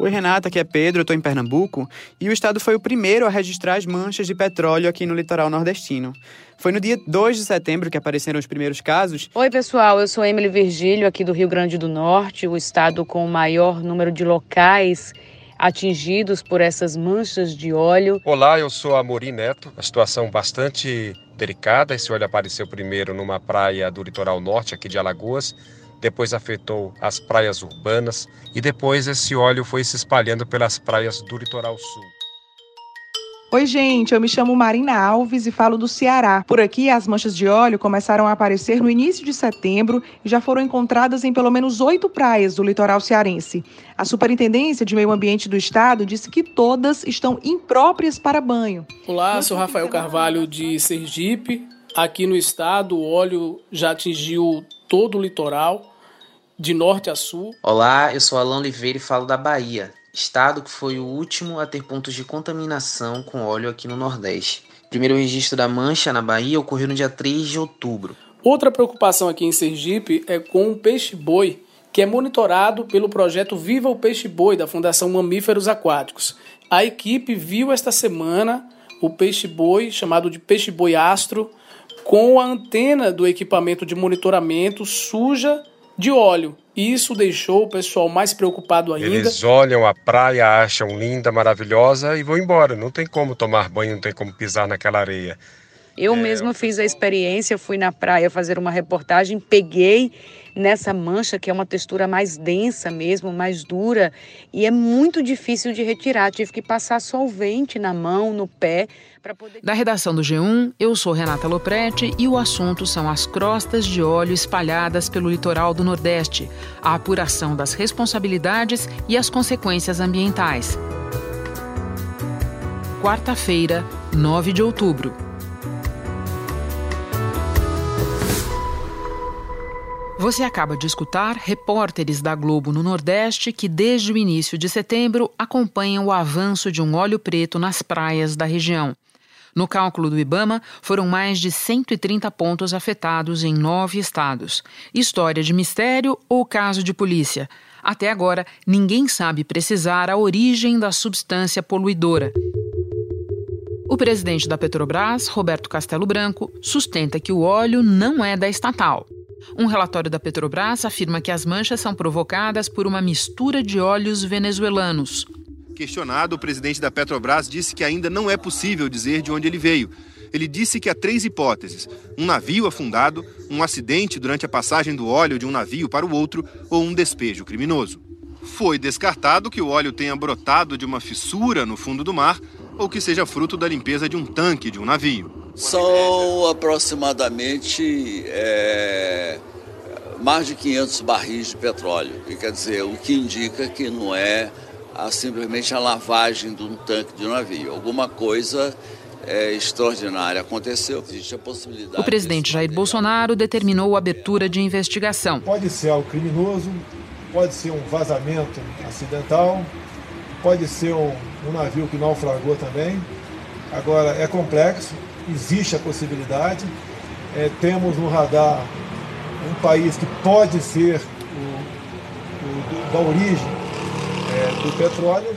Oi, Renata, aqui é Pedro, eu estou em Pernambuco e o estado foi o primeiro a registrar as manchas de petróleo aqui no litoral nordestino. Foi no dia 2 de setembro que apareceram os primeiros casos. Oi, pessoal, eu sou Emily Virgílio, aqui do Rio Grande do Norte, o estado com o maior número de locais atingidos por essas manchas de óleo. Olá, eu sou Amorim Neto. A situação bastante delicada. Esse óleo apareceu primeiro numa praia do litoral norte, aqui de Alagoas depois afetou as praias urbanas e depois esse óleo foi se espalhando pelas praias do litoral sul. Oi, gente, eu me chamo Marina Alves e falo do Ceará. Por aqui, as manchas de óleo começaram a aparecer no início de setembro e já foram encontradas em pelo menos oito praias do litoral cearense. A Superintendência de Meio Ambiente do Estado disse que todas estão impróprias para banho. Olá, sou Rafael Carvalho de Sergipe. Aqui no estado, o óleo já atingiu todo o litoral de norte a sul. Olá, eu sou Alan Oliveira e falo da Bahia, estado que foi o último a ter pontos de contaminação com óleo aqui no Nordeste. O primeiro registro da mancha na Bahia ocorreu no dia 3 de outubro. Outra preocupação aqui em Sergipe é com o peixe-boi, que é monitorado pelo projeto Viva o Peixe-Boi da Fundação Mamíferos Aquáticos. A equipe viu esta semana o peixe-boi, chamado de peixe-boi astro, com a antena do equipamento de monitoramento suja de óleo. Isso deixou o pessoal mais preocupado ainda. Eles olham a praia, acham linda, maravilhosa e vão embora. Não tem como tomar banho, não tem como pisar naquela areia. Eu é... mesma fiz a experiência, fui na praia fazer uma reportagem, peguei nessa mancha que é uma textura mais densa mesmo, mais dura e é muito difícil de retirar. Tive que passar solvente na mão, no pé para poder. Da redação do G1, eu sou Renata Loprete e o assunto são as crostas de óleo espalhadas pelo litoral do Nordeste, a apuração das responsabilidades e as consequências ambientais. Quarta-feira, 9 de outubro. Você acaba de escutar repórteres da Globo no Nordeste que, desde o início de setembro, acompanham o avanço de um óleo preto nas praias da região. No cálculo do Ibama, foram mais de 130 pontos afetados em nove estados. História de mistério ou caso de polícia? Até agora, ninguém sabe precisar a origem da substância poluidora. O presidente da Petrobras, Roberto Castelo Branco, sustenta que o óleo não é da estatal. Um relatório da Petrobras afirma que as manchas são provocadas por uma mistura de óleos venezuelanos. Questionado, o presidente da Petrobras disse que ainda não é possível dizer de onde ele veio. Ele disse que há três hipóteses: um navio afundado, um acidente durante a passagem do óleo de um navio para o outro ou um despejo criminoso. Foi descartado que o óleo tenha brotado de uma fissura no fundo do mar ou que seja fruto da limpeza de um tanque de um navio. São aproximadamente é, mais de 500 barris de petróleo, e quer dizer, o que indica que não é a, simplesmente a lavagem de um tanque de um navio. Alguma coisa é, extraordinária aconteceu. Existe a possibilidade. O presidente Jair Bolsonaro determinou a abertura de investigação. Pode ser algo criminoso, pode ser um vazamento acidental, pode ser um, um navio que naufragou também. Agora, é complexo, existe a possibilidade. É, temos no radar um país que pode ser o, o, da origem é, do petróleo.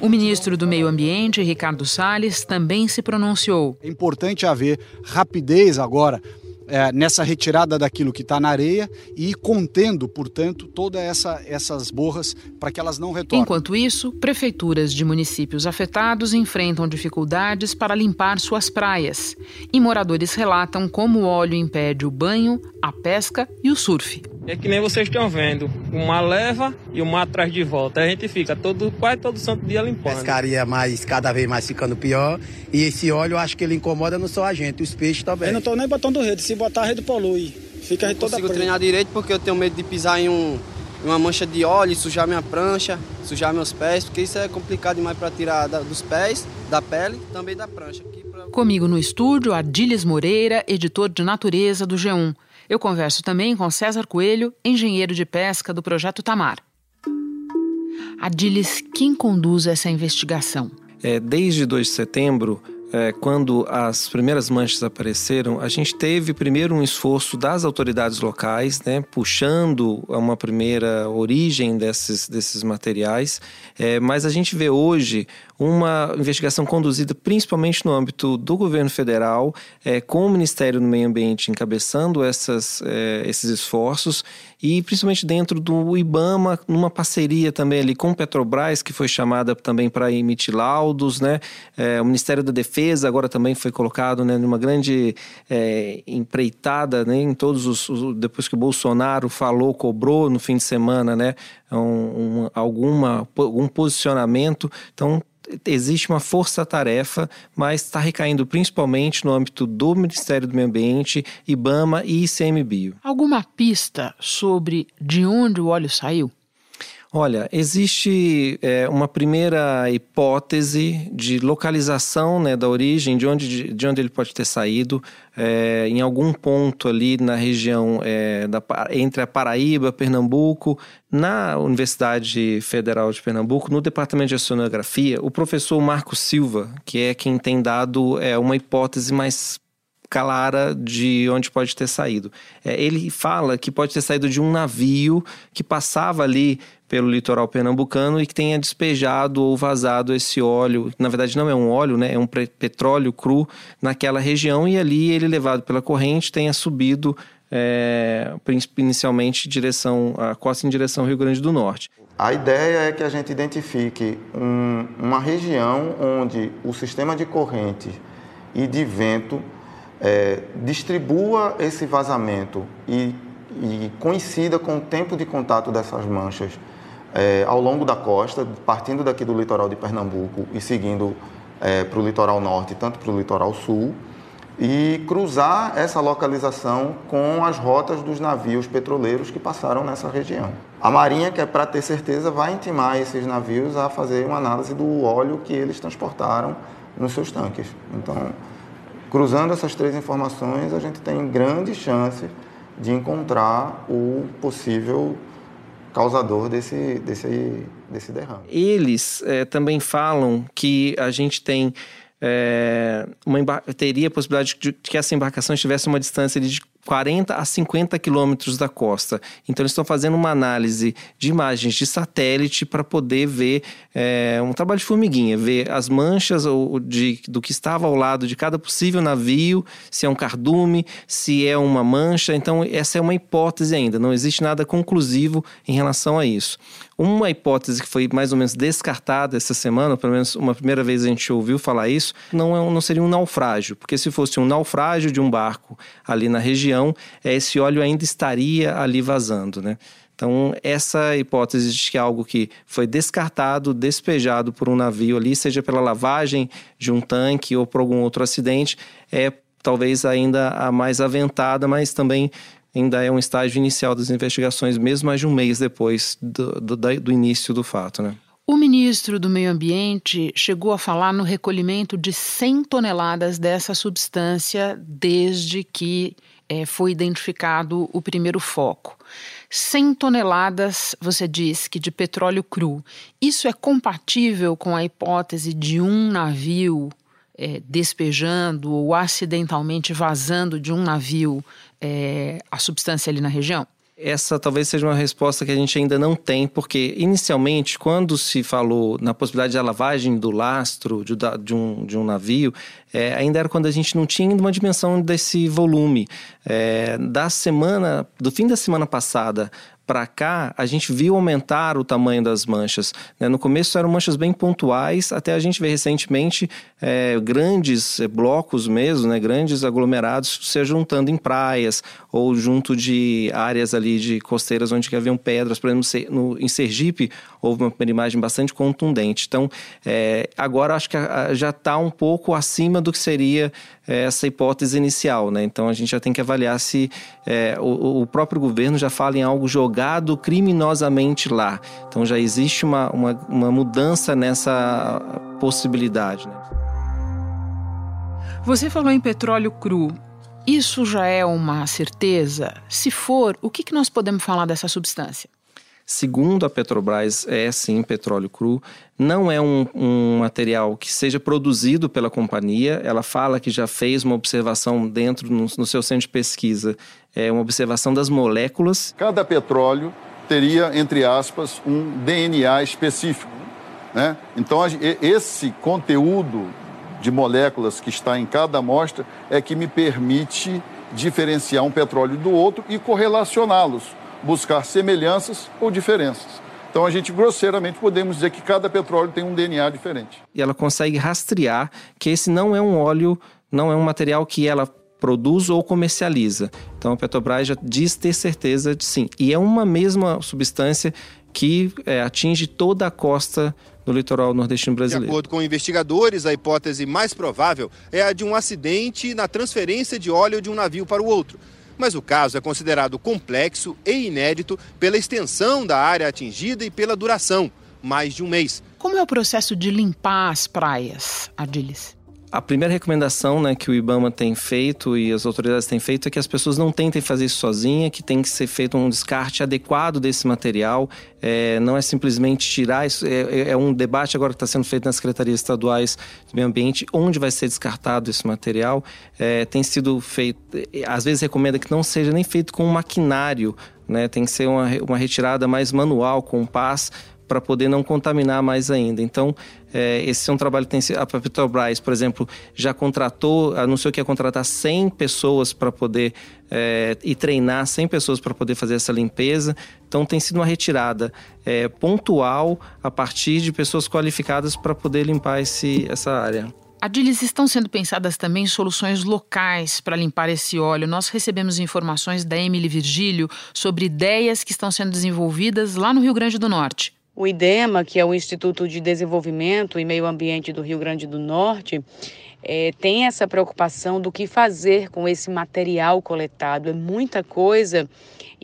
O ministro do Meio Ambiente, Ricardo Salles, também se pronunciou. É importante haver rapidez agora é, nessa retirada daquilo que está na areia e contendo, portanto, todas essa, essas borras para que elas não retornem. Enquanto isso, prefeituras de municípios afetados enfrentam dificuldades para limpar suas praias. E moradores relatam como o óleo impede o banho, a pesca e o surf. É que nem vocês estão vendo, uma leva e uma atrás de volta. A gente fica todo, quase todo santo dia limpando. Pescaria mais, cada vez mais ficando pior. E esse óleo, eu acho que ele incomoda não só a gente, os peixes também. Eu não estou nem botando rede, se botar a rede polui. Fica a rede toda consigo treinar direito porque eu tenho medo de pisar em, um, uma mancha de óleo, sujar minha prancha, sujar meus pés, porque isso é complicado demais para tirar da, dos pés, da pele, também da prancha. Pra... Comigo no estúdio, Adiles Moreira, editor de natureza do G1. Eu converso também com César Coelho, engenheiro de pesca do Projeto Tamar. Adilis, quem conduz essa investigação? É, desde 2 de setembro, é, quando as primeiras manchas apareceram, a gente teve primeiro um esforço das autoridades locais, né, puxando uma primeira origem desses, desses materiais, é, mas a gente vê hoje uma investigação conduzida principalmente no âmbito do governo federal, é, com o Ministério do Meio Ambiente encabeçando essas, é, esses esforços e principalmente dentro do IBAMA, numa parceria também ali com Petrobras, que foi chamada também para emitir laudos, né? É, o Ministério da Defesa agora também foi colocado né, numa grande empreitada, né? Em todos os, os, depois que o Bolsonaro falou, cobrou no fim de semana, né? Um, um, alguma, algum posicionamento. Então existe uma força-tarefa, mas está recaindo principalmente no âmbito do Ministério do Meio Ambiente, IBAMA e ICMBio. Alguma pista sobre de onde o óleo saiu? Olha, existe é, uma primeira hipótese de localização né, da origem, de onde, de onde ele pode ter saído, é, em algum ponto ali na região é, da, entre a Paraíba, Pernambuco, na Universidade Federal de Pernambuco, no Departamento de Oceanografia, o professor Marco Silva, que é quem tem dado é, uma hipótese mais clara de onde pode ter saído. É, ele fala que pode ter saído de um navio que passava ali pelo litoral pernambucano e que tenha despejado ou vazado esse óleo. Na verdade, não é um óleo, né? É um petróleo cru naquela região e ali ele levado pela corrente tenha subido é, inicialmente direção a costa em direção ao Rio Grande do Norte. A ideia é que a gente identifique um, uma região onde o sistema de corrente e de vento é, distribua esse vazamento e, e coincida com o tempo de contato dessas manchas é, ao longo da costa, partindo daqui do litoral de Pernambuco e seguindo é, para o litoral norte, tanto para o litoral sul, e cruzar essa localização com as rotas dos navios petroleiros que passaram nessa região. A Marinha, que é para ter certeza, vai intimar esses navios a fazer uma análise do óleo que eles transportaram nos seus tanques. Então, cruzando essas três informações, a gente tem grande chance de encontrar o possível causador desse, desse, desse derrame. Eles é, também falam que a gente tem é, uma teria a possibilidade de que essa embarcação estivesse a uma distância de 40 a 50 quilômetros da costa. Então, eles estão fazendo uma análise de imagens de satélite para poder ver é, um trabalho de formiguinha, ver as manchas de, do que estava ao lado de cada possível navio, se é um cardume, se é uma mancha. Então, essa é uma hipótese ainda, não existe nada conclusivo em relação a isso. Uma hipótese que foi mais ou menos descartada essa semana, pelo menos uma primeira vez a gente ouviu falar isso, não, é, não seria um naufrágio, porque se fosse um naufrágio de um barco ali na região, esse óleo ainda estaria ali vazando, né? Então, essa hipótese de que algo que foi descartado, despejado por um navio ali, seja pela lavagem de um tanque ou por algum outro acidente, é talvez ainda a mais aventada, mas também ainda é um estágio inicial das investigações, mesmo mais de um mês depois do, do, do início do fato. Né? O ministro do Meio Ambiente chegou a falar no recolhimento de 100 toneladas dessa substância desde que é, foi identificado o primeiro foco. 100 toneladas, você diz que de petróleo cru. Isso é compatível com a hipótese de um navio é, despejando ou acidentalmente vazando de um navio é, a substância ali na região? Essa talvez seja uma resposta que a gente ainda não tem, porque inicialmente, quando se falou na possibilidade da lavagem do lastro de, de, um, de um navio, é, ainda era quando a gente não tinha uma dimensão desse volume. É, da semana, do fim da semana passada para cá, a gente viu aumentar o tamanho das manchas. Né? No começo eram manchas bem pontuais, até a gente ver recentemente é, grandes é, blocos mesmo, né? grandes aglomerados se juntando em praias ou junto de áreas ali de costeiras onde haviam pedras. Por exemplo, no, em Sergipe houve uma imagem bastante contundente. Então, é, agora acho que já está um pouco acima do que seria essa hipótese inicial. Né? Então, a gente já tem que avaliar se é, o, o próprio governo já fala em algo jogado jogado criminosamente lá. Então já existe uma, uma, uma mudança nessa possibilidade. Né? Você falou em petróleo cru. Isso já é uma certeza? Se for, o que, que nós podemos falar dessa substância? Segundo a Petrobras, é sim petróleo cru. Não é um, um, material que seja produzido pela companhia. Ela fala que já fez uma observação dentro, no, no seu centro de pesquisa, é uma observação das moléculas. Cada petróleo teria, entre aspas, um DNA específico. Né? Então, esse conteúdo de moléculas que está em cada amostra é que me permite diferenciar um petróleo do outro e correlacioná-los, buscar semelhanças ou diferenças. Então a gente grosseiramente podemos dizer que cada petróleo tem um DNA diferente. E ela consegue rastrear que esse não é um óleo, não é um material que ela produz ou comercializa. Então a Petrobras já diz ter certeza de sim. E é uma mesma substância que é, atinge toda a costa no litoral nordestino brasileiro. De acordo com investigadores, a hipótese mais provável é a de um acidente na transferência de óleo de um navio para o outro. Mas o caso é considerado complexo e inédito pela extensão da área atingida e pela duração mais de um mês. Como é o processo de limpar as praias, Adilis? A primeira recomendação né, que o IBAMA tem feito e as autoridades têm feito é que as pessoas não tentem fazer isso sozinha, que tem que ser feito um descarte adequado desse material. É, não é simplesmente tirar isso. É, é, é um debate agora que está sendo feito nas secretarias estaduais de meio ambiente, onde vai ser descartado esse material. É, tem sido feito, às vezes recomenda que não seja nem feito com maquinário, né? Tem que ser uma, uma retirada mais manual, com pás, para poder não contaminar mais ainda. Então, é, esse é um trabalho que tem a Petrobras, por exemplo, já contratou, anunciou que ia contratar 100 pessoas para poder é, e treinar 100 pessoas para poder fazer essa limpeza. Então, tem sido uma retirada é, pontual a partir de pessoas qualificadas para poder limpar esse, essa área. Adilis, estão sendo pensadas também soluções locais para limpar esse óleo. Nós recebemos informações da Emily Virgílio sobre ideias que estão sendo desenvolvidas lá no Rio Grande do Norte. O IDEMA, que é o Instituto de Desenvolvimento e Meio Ambiente do Rio Grande do Norte, é, tem essa preocupação do que fazer com esse material coletado. É muita coisa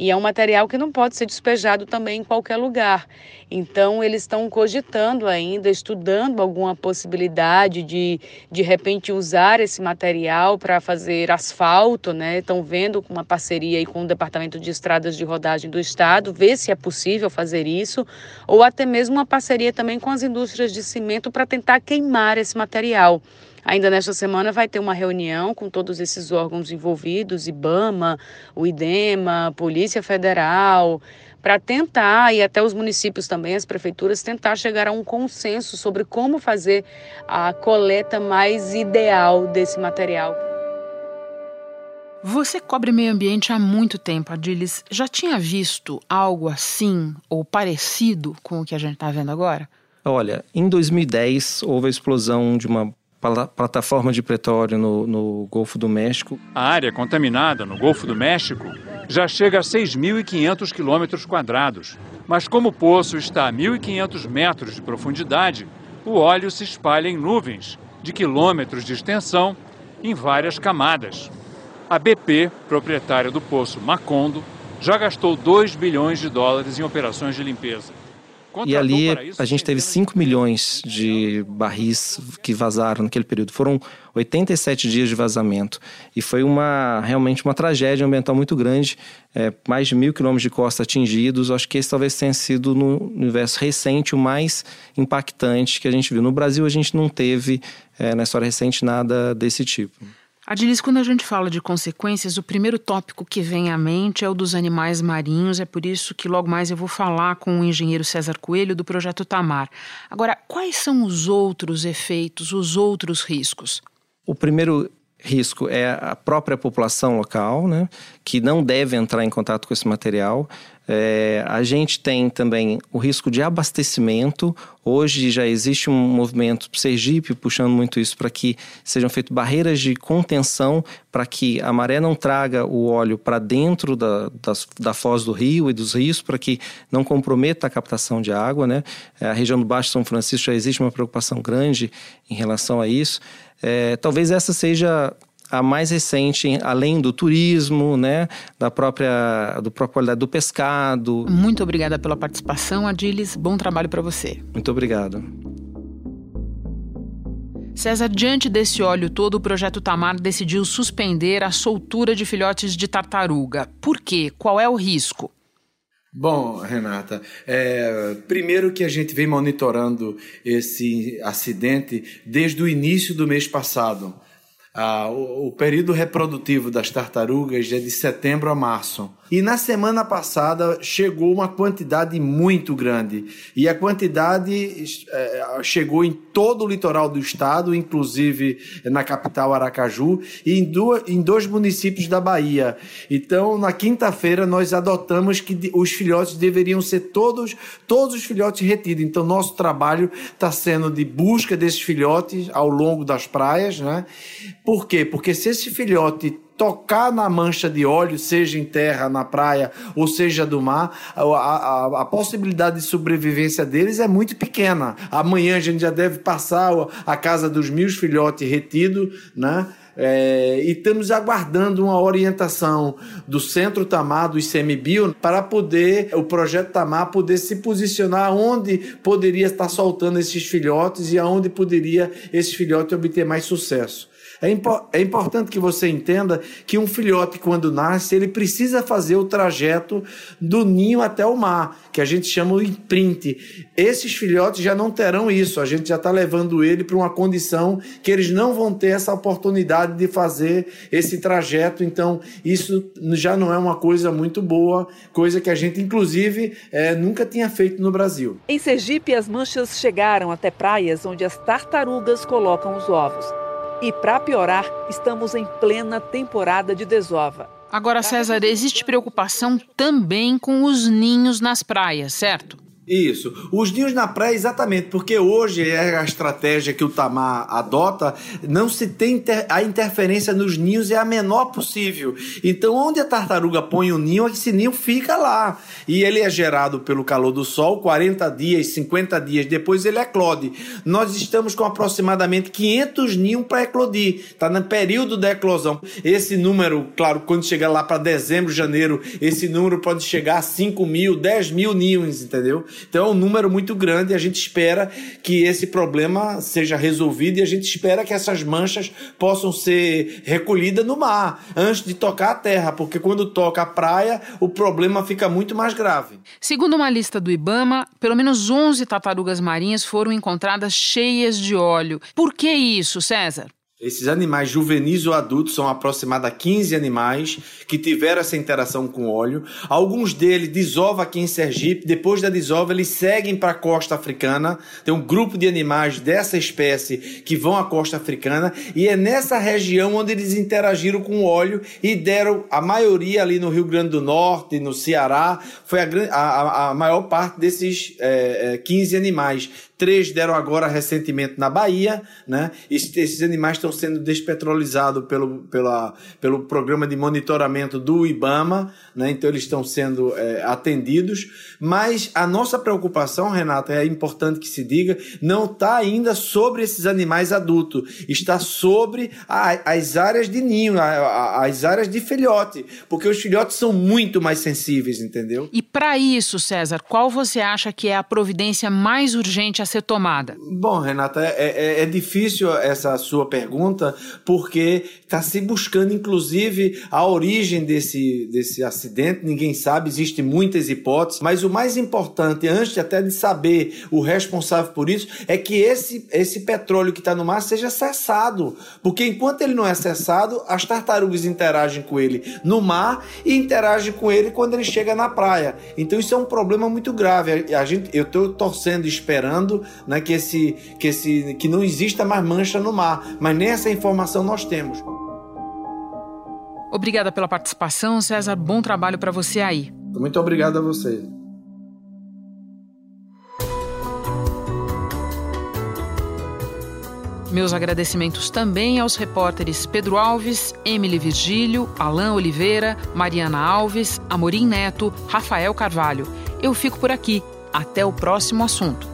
e é um material que não pode ser despejado também em qualquer lugar. Então, eles estão cogitando ainda, estudando alguma possibilidade de, de repente, usar esse material para fazer asfalto, né? Estão vendo uma parceria aí com o Departamento de Estradas de Rodagem do Estado, ver se é possível fazer isso, ou até mesmo uma parceria também com as indústrias de cimento para tentar queimar esse material. Ainda nesta semana vai ter uma reunião com todos esses órgãos envolvidos, IBAMA, o IDEMA, Polícia Federal, para tentar, e até os municípios também, as prefeituras, tentar chegar a um consenso sobre como fazer a coleta mais ideal desse material. Você cobre meio ambiente há muito tempo, Adilis. Já tinha visto algo assim ou parecido com o que a gente está vendo agora? Olha, em 2010 houve a explosão de uma plataforma de petróleo no, no Golfo do México. A área contaminada no Golfo do México já chega a 6.500 quilômetros quadrados. Mas como o poço está a 1.500 metros de profundidade, o óleo se espalha em nuvens de quilômetros de extensão em várias camadas. A BP, proprietária do poço Macondo, já gastou 2 bilhões de dólares em operações de limpeza. E ali a gente teve 5 milhões de barris que vazaram naquele período. Foram 87 dias de vazamento. E foi uma realmente uma tragédia ambiental muito grande. É, mais de mil quilômetros de costa atingidos. Acho que esse talvez tenha sido no universo recente o mais impactante que a gente viu. No Brasil a gente não teve, é, na história recente, nada desse tipo. Adilis, quando a gente fala de consequências, o primeiro tópico que vem à mente é o dos animais marinhos. É por isso que logo mais eu vou falar com o engenheiro César Coelho do projeto Tamar. Agora, quais são os outros efeitos, os outros riscos? O primeiro risco é a própria população local, né, que não deve entrar em contato com esse material. É, a gente tem também o risco de abastecimento. Hoje já existe um movimento Sergipe puxando muito isso para que sejam feitas barreiras de contenção para que a maré não traga o óleo para dentro da, da, da, foz do rio e dos rios, para que não comprometa a captação de água. Né? A região do Baixo São Francisco já existe uma preocupação grande em relação a isso. É, talvez essa seja a mais recente, além do turismo, né, da própria, do própria qualidade do pescado. Muito obrigada pela participação, Adilis. Bom trabalho para você. Muito obrigado. César, diante desse óleo todo, o projeto Tamar decidiu suspender a soltura de filhotes de tartaruga. Por quê? Qual é o risco? Bom, Renata, é, primeiro que a gente vem monitorando esse acidente desde o início do mês passado. Ah, o, o, período reprodutivo das tartarugas é de setembro a março. E na semana passada chegou uma quantidade muito grande. E a quantidade é, chegou em todo o litoral do estado, inclusive na capital Aracaju, e em, em dois municípios da Bahia. Então, na quinta-feira, nós adotamos que os filhotes deveriam ser todos, todos os filhotes retidos. Então, nosso trabalho está sendo de busca desses filhotes ao longo das praias, né? Por quê? Porque se esse filhote tocar na mancha de óleo, seja em terra, na praia, ou seja do mar, a, a, a, possibilidade de sobrevivência deles é muito pequena. Amanhã a gente já deve passar a casa dos mil filhotes retidos, né? É, e estamos aguardando uma orientação do Centro Tamar, do ICMBio, para poder, o projeto Tamar, poder se posicionar onde poderia estar soltando esses filhotes e aonde poderia esse filhote obter mais sucesso. É, impo é importante que você entenda que um filhote, quando nasce, ele precisa fazer o trajeto do ninho até o mar, que a gente chama o imprint. Esses filhotes já não terão isso, a gente já está levando ele para uma condição que eles não vão ter essa oportunidade de fazer esse trajeto, então isso já não é uma coisa muito boa, coisa que a gente, inclusive, é, nunca tinha feito no Brasil. Em Sergipe, as manchas chegaram até praias onde as tartarugas colocam os ovos. E para piorar, estamos em plena temporada de desova. Agora, César, existe preocupação também com os ninhos nas praias, certo? Isso. Os ninhos na praia, exatamente, porque hoje é a estratégia que o Tamar adota, não se tem inter... a interferência nos ninhos é a menor possível. Então, onde a tartaruga põe o ninho, esse ninho fica lá. E ele é gerado pelo calor do sol, 40 dias, 50 dias depois ele eclode. Nós estamos com aproximadamente 500 ninhos para eclodir. Está no período da eclosão. Esse número, claro, quando chegar lá para dezembro, janeiro, esse número pode chegar a 5 mil, 10 mil ninhos, entendeu? Então é um número muito grande e a gente espera que esse problema seja resolvido e a gente espera que essas manchas possam ser recolhidas no mar antes de tocar a terra, porque quando toca a praia, o problema fica muito mais grave. Segundo uma lista do Ibama, pelo menos 11 tartarugas marinhas foram encontradas cheias de óleo. Por que isso, César? Esses animais juvenis ou adultos são aproximadamente 15 animais que tiveram essa interação com óleo. Alguns deles desovam aqui em Sergipe. Depois da desova, eles seguem para a costa africana. Tem um grupo de animais dessa espécie que vão à costa africana. E é nessa região onde eles interagiram com o óleo e deram a maioria ali no Rio Grande do Norte, no Ceará. Foi a, a, a maior parte desses é, é, 15 animais. Três deram agora recentemente na Bahia, né? Esses animais estão sendo despetrolizados pelo, pela, pelo programa de monitoramento do IBAMA, né? Então eles estão sendo é, atendidos. Mas a nossa preocupação, Renata, é importante que se diga, não está ainda sobre esses animais adultos, está sobre a, as áreas de ninho, a, a, as áreas de filhote, porque os filhotes são muito mais sensíveis, entendeu? E para isso, César, qual você acha que é a providência mais urgente a ser tomada? Bom, Renata, é, é, é difícil essa sua pergunta, porque está se buscando, inclusive, a origem desse, desse acidente. Ninguém sabe, existem muitas hipóteses, mas o mais importante, antes até de saber o responsável por isso, é que esse, esse petróleo que está no mar seja cessado. Porque enquanto ele não é cessado, as tartarugas interagem com ele no mar e interagem com ele quando ele chega na praia. Então isso é um problema muito grave. A gente, eu estou torcendo, esperando né, que, esse, que, esse, que não exista mais mancha no mar, mas nem essa informação nós temos. Obrigada pela participação, César. Bom trabalho para você aí. Muito obrigado a você. Meus agradecimentos também aos repórteres Pedro Alves, Emily Virgílio, Alain Oliveira, Mariana Alves, Amorim Neto, Rafael Carvalho. Eu fico por aqui. Até o próximo assunto.